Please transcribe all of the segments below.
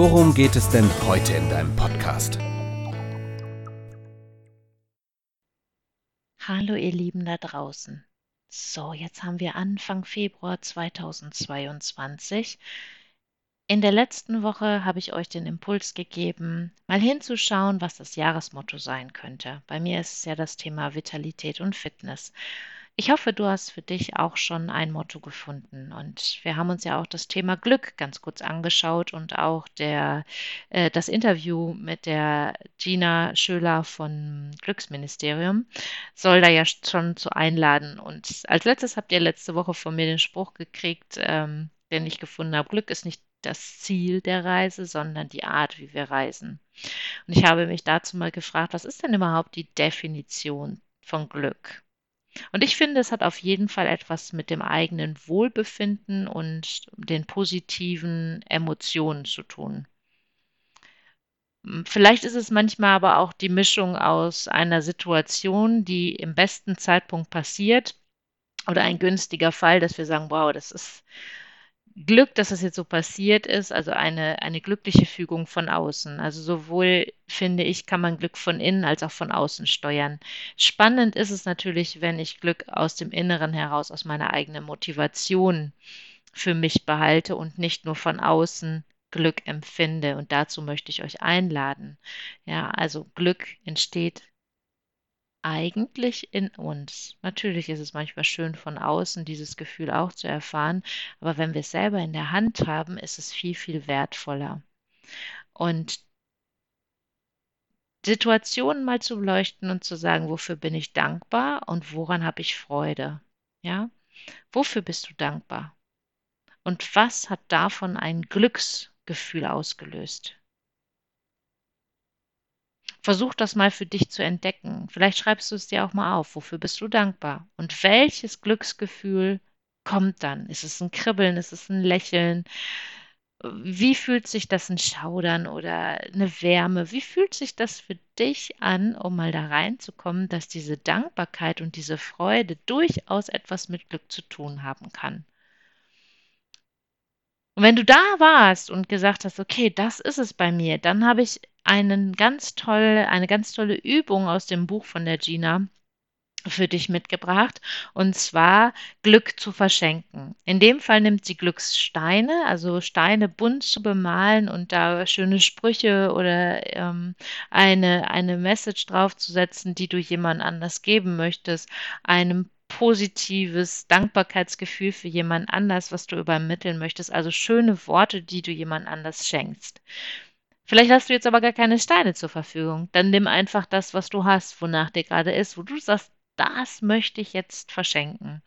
worum geht es denn heute in deinem Podcast? Hallo ihr Lieben da draußen. So, jetzt haben wir Anfang Februar 2022. In der letzten Woche habe ich euch den Impuls gegeben, mal hinzuschauen, was das Jahresmotto sein könnte. Bei mir ist es ja das Thema Vitalität und Fitness. Ich hoffe, du hast für dich auch schon ein Motto gefunden. Und wir haben uns ja auch das Thema Glück ganz kurz angeschaut und auch der, äh, das Interview mit der Gina Schöler von Glücksministerium soll da ja schon zu einladen. Und als letztes habt ihr letzte Woche von mir den Spruch gekriegt, ähm, den ich gefunden habe, Glück ist nicht das Ziel der Reise, sondern die Art, wie wir reisen. Und ich habe mich dazu mal gefragt, was ist denn überhaupt die Definition von Glück? Und ich finde, es hat auf jeden Fall etwas mit dem eigenen Wohlbefinden und den positiven Emotionen zu tun. Hm, vielleicht ist es manchmal aber auch die Mischung aus einer Situation, die im besten Zeitpunkt passiert oder ein günstiger Fall, dass wir sagen, wow, das ist Glück, dass das jetzt so passiert ist, also eine, eine glückliche Fügung von außen. Also sowohl, finde ich, kann man Glück von innen als auch von außen steuern. Spannend ist es natürlich, wenn ich Glück aus dem Inneren heraus, aus meiner eigenen Motivation für mich behalte und nicht nur von außen Glück empfinde. Und dazu möchte ich euch einladen. Ja, also Glück entsteht eigentlich in uns. Natürlich ist es manchmal schön von außen dieses Gefühl auch zu erfahren, aber wenn wir es selber in der Hand haben, ist es viel, viel wertvoller. Und Situationen mal zu beleuchten und zu sagen, wofür bin ich dankbar und woran habe ich Freude? Ja? Wofür bist du dankbar? Und was hat davon ein Glücksgefühl ausgelöst? Versuch das mal für dich zu entdecken. Vielleicht schreibst du es dir auch mal auf. Wofür bist du dankbar? Und welches Glücksgefühl kommt dann? Ist es ein Kribbeln? Ist es ein Lächeln? Wie fühlt sich das ein Schaudern oder eine Wärme? Wie fühlt sich das für dich an, um mal da reinzukommen, dass diese Dankbarkeit und diese Freude durchaus etwas mit Glück zu tun haben kann? Und wenn du da warst und gesagt hast, okay, das ist es bei mir, dann habe ich einen ganz toll, eine ganz tolle Übung aus dem Buch von der Gina für dich mitgebracht und zwar Glück zu verschenken. In dem Fall nimmt sie Glückssteine, also Steine bunt zu bemalen und da schöne Sprüche oder ähm, eine, eine Message draufzusetzen, die du jemand anders geben möchtest, einem positives Dankbarkeitsgefühl für jemand anders, was du übermitteln möchtest, also schöne Worte, die du jemand anders schenkst. Vielleicht hast du jetzt aber gar keine Steine zur Verfügung. Dann nimm einfach das, was du hast, wonach dir gerade ist, wo du sagst, das möchte ich jetzt verschenken.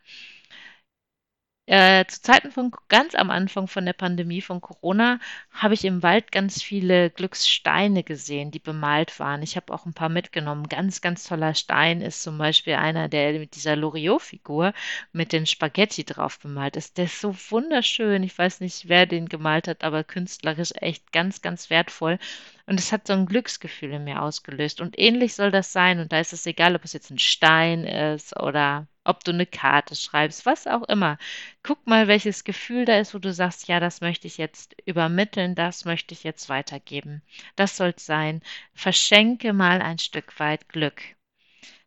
Äh, zu Zeiten von ganz am Anfang von der Pandemie von Corona habe ich im Wald ganz viele Glückssteine gesehen, die bemalt waren. Ich habe auch ein paar mitgenommen. Ganz, ganz toller Stein ist zum Beispiel einer, der mit dieser Loriot-Figur mit den Spaghetti drauf bemalt ist. Der ist so wunderschön. Ich weiß nicht, wer den gemalt hat, aber künstlerisch echt ganz, ganz wertvoll. Und es hat so ein Glücksgefühl in mir ausgelöst. Und ähnlich soll das sein. Und da ist es egal, ob es jetzt ein Stein ist oder ob du eine Karte schreibst, was auch immer. Guck mal, welches Gefühl da ist, wo du sagst, ja, das möchte ich jetzt übermitteln, das möchte ich jetzt weitergeben. Das soll es sein. Verschenke mal ein Stück weit Glück,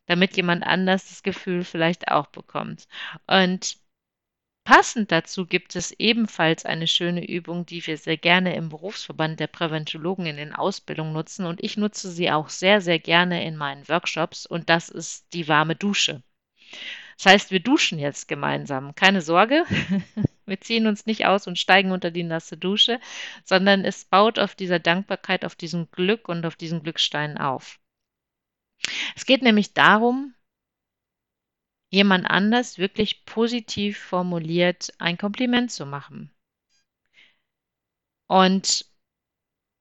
damit jemand anders das Gefühl vielleicht auch bekommt. Und Passend dazu gibt es ebenfalls eine schöne Übung, die wir sehr gerne im Berufsverband der Präventologen in den Ausbildungen nutzen und ich nutze sie auch sehr, sehr gerne in meinen Workshops und das ist die warme Dusche. Das heißt, wir duschen jetzt gemeinsam. Keine Sorge, wir ziehen uns nicht aus und steigen unter die nasse Dusche, sondern es baut auf dieser Dankbarkeit, auf diesem Glück und auf diesen Glücksteinen auf. Es geht nämlich darum, jemand anders wirklich positiv formuliert ein Kompliment zu machen. Und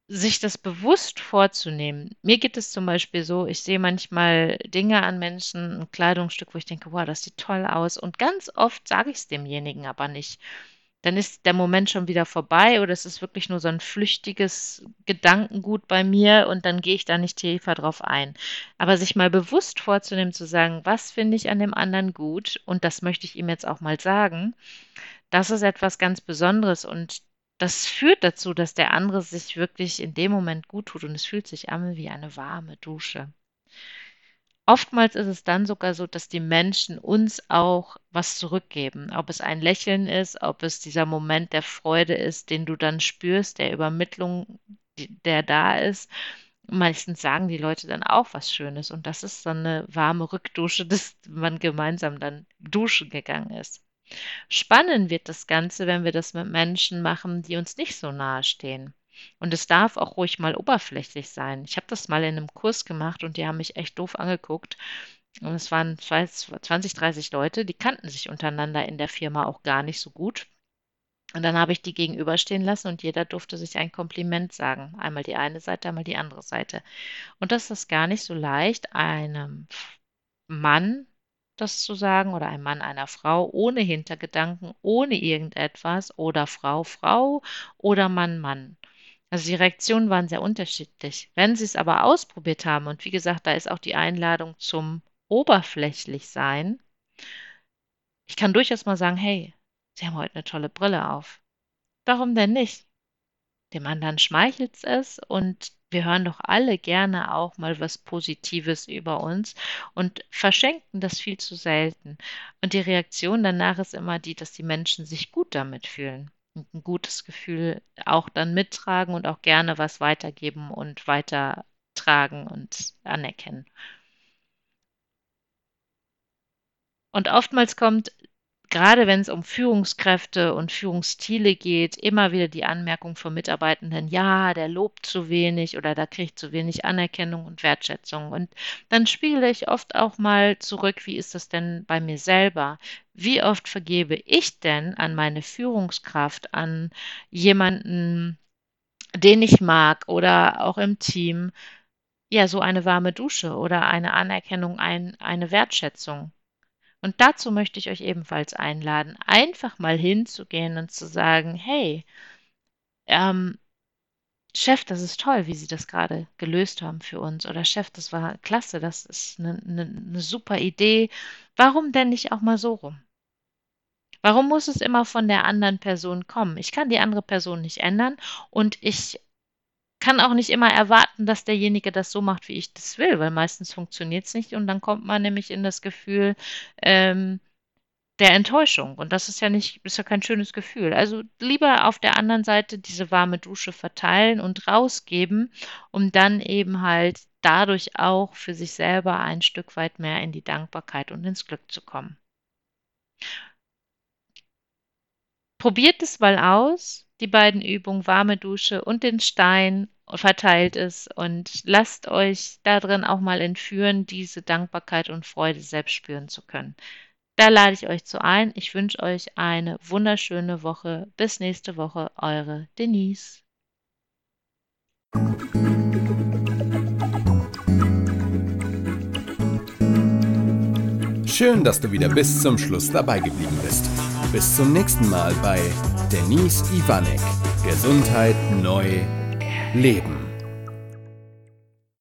sich das bewusst vorzunehmen. Mir geht es zum Beispiel so, ich sehe manchmal Dinge an Menschen, ein Kleidungsstück, wo ich denke, wow, das sieht toll aus. Und ganz oft sage ich es demjenigen aber nicht. Dann ist der Moment schon wieder vorbei oder es ist wirklich nur so ein flüchtiges Gedankengut bei mir und dann gehe ich da nicht tiefer drauf ein. Aber sich mal bewusst vorzunehmen, zu sagen, was finde ich an dem anderen gut und das möchte ich ihm jetzt auch mal sagen, das ist etwas ganz Besonderes und das führt dazu, dass der andere sich wirklich in dem Moment gut tut und es fühlt sich an wie eine warme Dusche. Oftmals ist es dann sogar so, dass die Menschen uns auch was zurückgeben. Ob es ein Lächeln ist, ob es dieser Moment der Freude ist, den du dann spürst, der Übermittlung, der da ist. Meistens sagen die Leute dann auch was Schönes und das ist so eine warme Rückdusche, dass man gemeinsam dann duschen gegangen ist. Spannend wird das Ganze, wenn wir das mit Menschen machen, die uns nicht so nahe stehen. Und es darf auch ruhig mal oberflächlich sein. Ich habe das mal in einem Kurs gemacht und die haben mich echt doof angeguckt. Und es waren 20, 30 Leute, die kannten sich untereinander in der Firma auch gar nicht so gut. Und dann habe ich die gegenüberstehen lassen und jeder durfte sich ein Kompliment sagen. Einmal die eine Seite, einmal die andere Seite. Und das ist gar nicht so leicht, einem Mann das zu sagen oder ein Mann einer Frau ohne Hintergedanken, ohne irgendetwas oder Frau, Frau oder Mann, Mann. Also die Reaktionen waren sehr unterschiedlich. Wenn Sie es aber ausprobiert haben, und wie gesagt, da ist auch die Einladung zum oberflächlich sein, ich kann durchaus mal sagen, hey, Sie haben heute eine tolle Brille auf. Warum denn nicht? Dem anderen schmeichelt es und wir hören doch alle gerne auch mal was Positives über uns und verschenken das viel zu selten. Und die Reaktion danach ist immer die, dass die Menschen sich gut damit fühlen ein gutes Gefühl auch dann mittragen und auch gerne was weitergeben und weitertragen und anerkennen. Und oftmals kommt gerade wenn es um Führungskräfte und Führungsstile geht, immer wieder die Anmerkung von Mitarbeitenden, ja, der lobt zu wenig oder da kriegt zu wenig Anerkennung und Wertschätzung. Und dann spiele ich oft auch mal zurück, wie ist das denn bei mir selber? Wie oft vergebe ich denn an meine Führungskraft, an jemanden, den ich mag oder auch im Team, ja, so eine warme Dusche oder eine Anerkennung, ein, eine Wertschätzung? Und dazu möchte ich euch ebenfalls einladen, einfach mal hinzugehen und zu sagen, hey, ähm, Chef, das ist toll, wie Sie das gerade gelöst haben für uns. Oder Chef, das war klasse, das ist eine, eine, eine super Idee. Warum denn nicht auch mal so rum? Warum muss es immer von der anderen Person kommen? Ich kann die andere Person nicht ändern und ich kann auch nicht immer erwarten, dass derjenige das so macht, wie ich das will, weil meistens funktioniert es nicht und dann kommt man nämlich in das Gefühl ähm, der Enttäuschung und das ist ja nicht, ist ja kein schönes Gefühl. Also lieber auf der anderen Seite diese warme Dusche verteilen und rausgeben, um dann eben halt dadurch auch für sich selber ein Stück weit mehr in die Dankbarkeit und ins Glück zu kommen. Probiert es mal aus, die beiden Übungen warme Dusche und den Stein verteilt ist und lasst euch darin auch mal entführen, diese Dankbarkeit und Freude selbst spüren zu können. Da lade ich euch zu ein. Ich wünsche euch eine wunderschöne Woche. Bis nächste Woche, eure Denise. Schön, dass du wieder bis zum Schluss dabei geblieben bist. Bis zum nächsten Mal bei Denise Ivanek. Gesundheit neu leben.